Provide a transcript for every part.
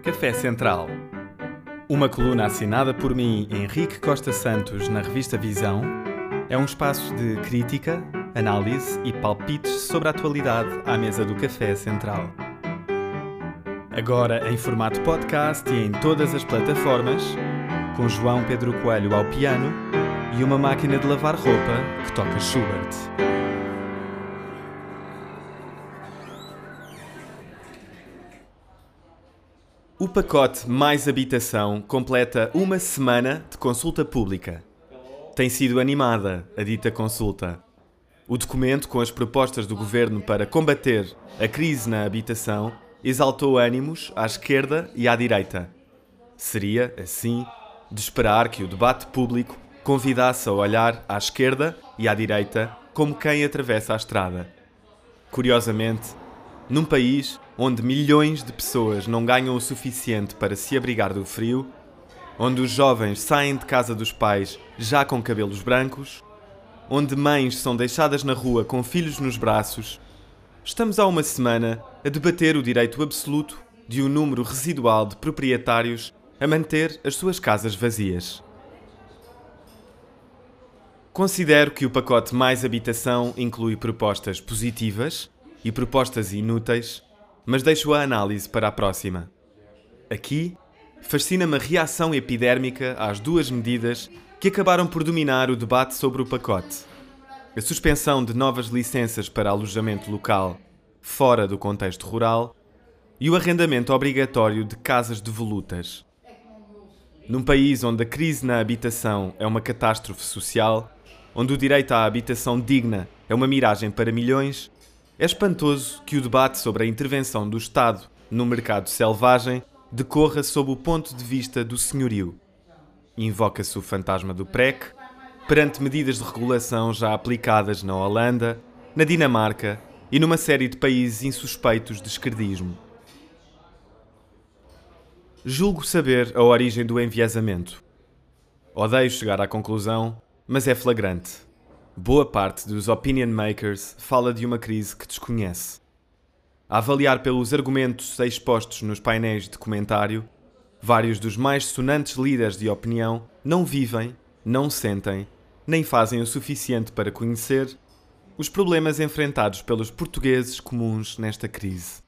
Café Central. Uma coluna assinada por mim, Henrique Costa Santos, na revista Visão, é um espaço de crítica, análise e palpites sobre a atualidade à mesa do Café Central. Agora em formato podcast e em todas as plataformas, com João Pedro Coelho ao piano e uma máquina de lavar roupa que toca Schubert. O pacote Mais Habitação completa uma semana de consulta pública. Tem sido animada a dita consulta. O documento, com as propostas do governo para combater a crise na habitação, exaltou ânimos à esquerda e à direita. Seria, assim, de esperar que o debate público convidasse a olhar à esquerda e à direita como quem atravessa a estrada. Curiosamente, num país onde milhões de pessoas não ganham o suficiente para se abrigar do frio, onde os jovens saem de casa dos pais já com cabelos brancos, onde mães são deixadas na rua com filhos nos braços, estamos há uma semana a debater o direito absoluto de um número residual de proprietários a manter as suas casas vazias. Considero que o pacote Mais Habitação inclui propostas positivas e propostas inúteis mas deixo a análise para a próxima. Aqui, fascina-me a reação epidérmica às duas medidas que acabaram por dominar o debate sobre o pacote: a suspensão de novas licenças para alojamento local fora do contexto rural e o arrendamento obrigatório de casas devolutas. Num país onde a crise na habitação é uma catástrofe social, onde o direito à habitação digna é uma miragem para milhões, é espantoso que o debate sobre a intervenção do Estado no mercado selvagem decorra sob o ponto de vista do senhorio. Invoca-se o fantasma do PREC perante medidas de regulação já aplicadas na Holanda, na Dinamarca e numa série de países insuspeitos de esquerdismo. Julgo saber a origem do enviesamento. Odeio chegar à conclusão, mas é flagrante boa parte dos opinion makers fala de uma crise que desconhece. A avaliar pelos argumentos expostos nos painéis de comentário, vários dos mais sonantes líderes de opinião não vivem, não sentem, nem fazem o suficiente para conhecer os problemas enfrentados pelos portugueses comuns nesta crise.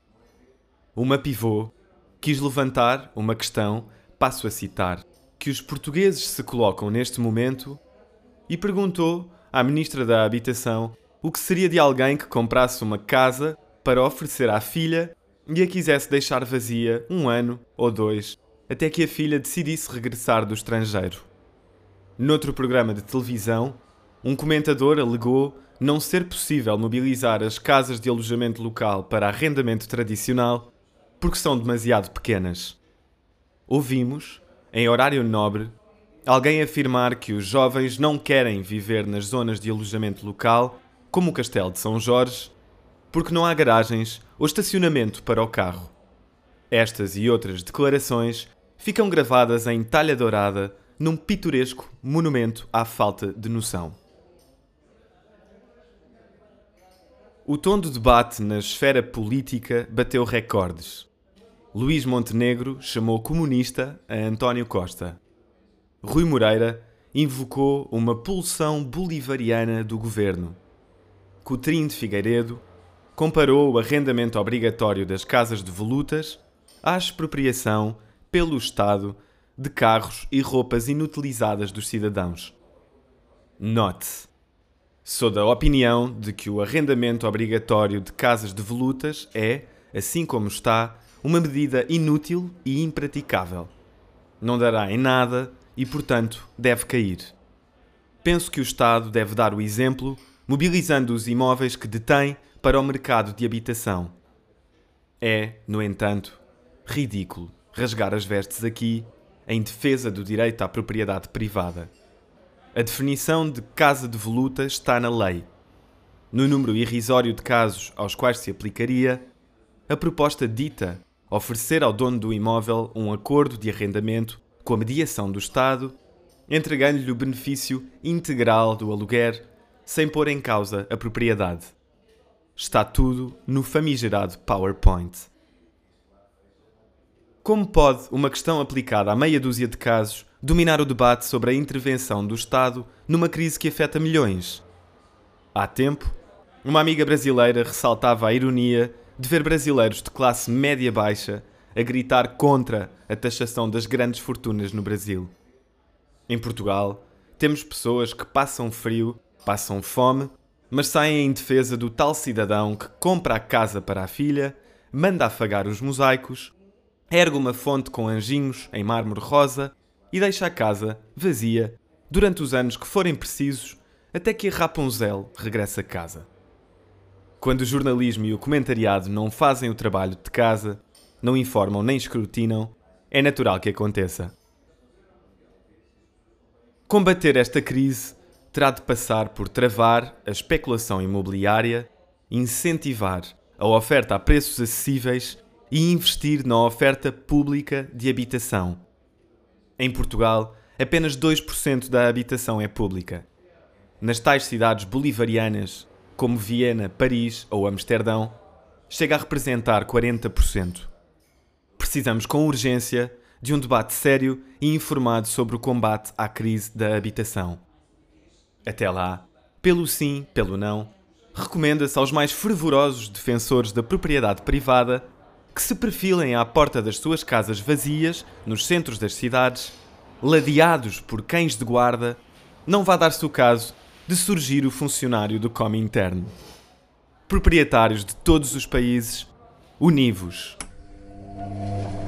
Uma pivô quis levantar uma questão, passo a citar, que os portugueses se colocam neste momento e perguntou à Ministra da Habitação o que seria de alguém que comprasse uma casa para oferecer à filha e a quisesse deixar vazia um ano ou dois, até que a filha decidisse regressar do estrangeiro. Noutro programa de televisão, um comentador alegou não ser possível mobilizar as casas de alojamento local para arrendamento tradicional porque são demasiado pequenas. Ouvimos, em horário nobre, alguém afirmar que os jovens não querem viver nas zonas de alojamento local, como o Castelo de São Jorge, porque não há garagens ou estacionamento para o carro. Estas e outras declarações ficam gravadas em talha dourada num pitoresco monumento à falta de noção. O tom do debate na esfera política bateu recordes. Luís Montenegro chamou comunista a António Costa. Rui Moreira invocou uma pulsão bolivariana do governo. Coutrinho de Figueiredo comparou o arrendamento obrigatório das casas de volutas à expropriação pelo Estado de carros e roupas inutilizadas dos cidadãos. Note: sou da opinião de que o arrendamento obrigatório de casas de volutas é, assim como está, uma medida inútil e impraticável. Não dará em nada e, portanto, deve cair. Penso que o Estado deve dar o exemplo, mobilizando os imóveis que detém para o mercado de habitação. É, no entanto, ridículo rasgar as vestes aqui em defesa do direito à propriedade privada. A definição de casa de voluta está na lei. No número irrisório de casos aos quais se aplicaria, a proposta dita oferecer ao dono do imóvel um acordo de arrendamento com a mediação do Estado, entregando-lhe o benefício integral do aluguer, sem pôr em causa a propriedade. Está tudo no famigerado PowerPoint. Como pode uma questão aplicada à meia dúzia de casos dominar o debate sobre a intervenção do Estado numa crise que afeta milhões? Há tempo, uma amiga brasileira ressaltava a ironia de ver brasileiros de classe média-baixa a gritar contra a taxação das grandes fortunas no Brasil. Em Portugal, temos pessoas que passam frio, passam fome, mas saem em defesa do tal cidadão que compra a casa para a filha, manda afagar os mosaicos, ergue uma fonte com anjinhos em mármore rosa e deixa a casa vazia durante os anos que forem precisos até que a Rapunzel regresse a casa. Quando o jornalismo e o comentariado não fazem o trabalho de casa, não informam nem escrutinam, é natural que aconteça. Combater esta crise terá de passar por travar a especulação imobiliária, incentivar a oferta a preços acessíveis e investir na oferta pública de habitação. Em Portugal, apenas 2% da habitação é pública. Nas tais cidades bolivarianas, como Viena, Paris ou Amsterdão, chega a representar 40%. Precisamos com urgência de um debate sério e informado sobre o combate à crise da habitação. Até lá, pelo sim, pelo não, recomenda-se aos mais fervorosos defensores da propriedade privada que se perfilem à porta das suas casas vazias, nos centros das cidades, ladeados por cães de guarda, não vá dar-se o caso de surgir o funcionário do Comintern. Proprietários de todos os países, univos. Amen.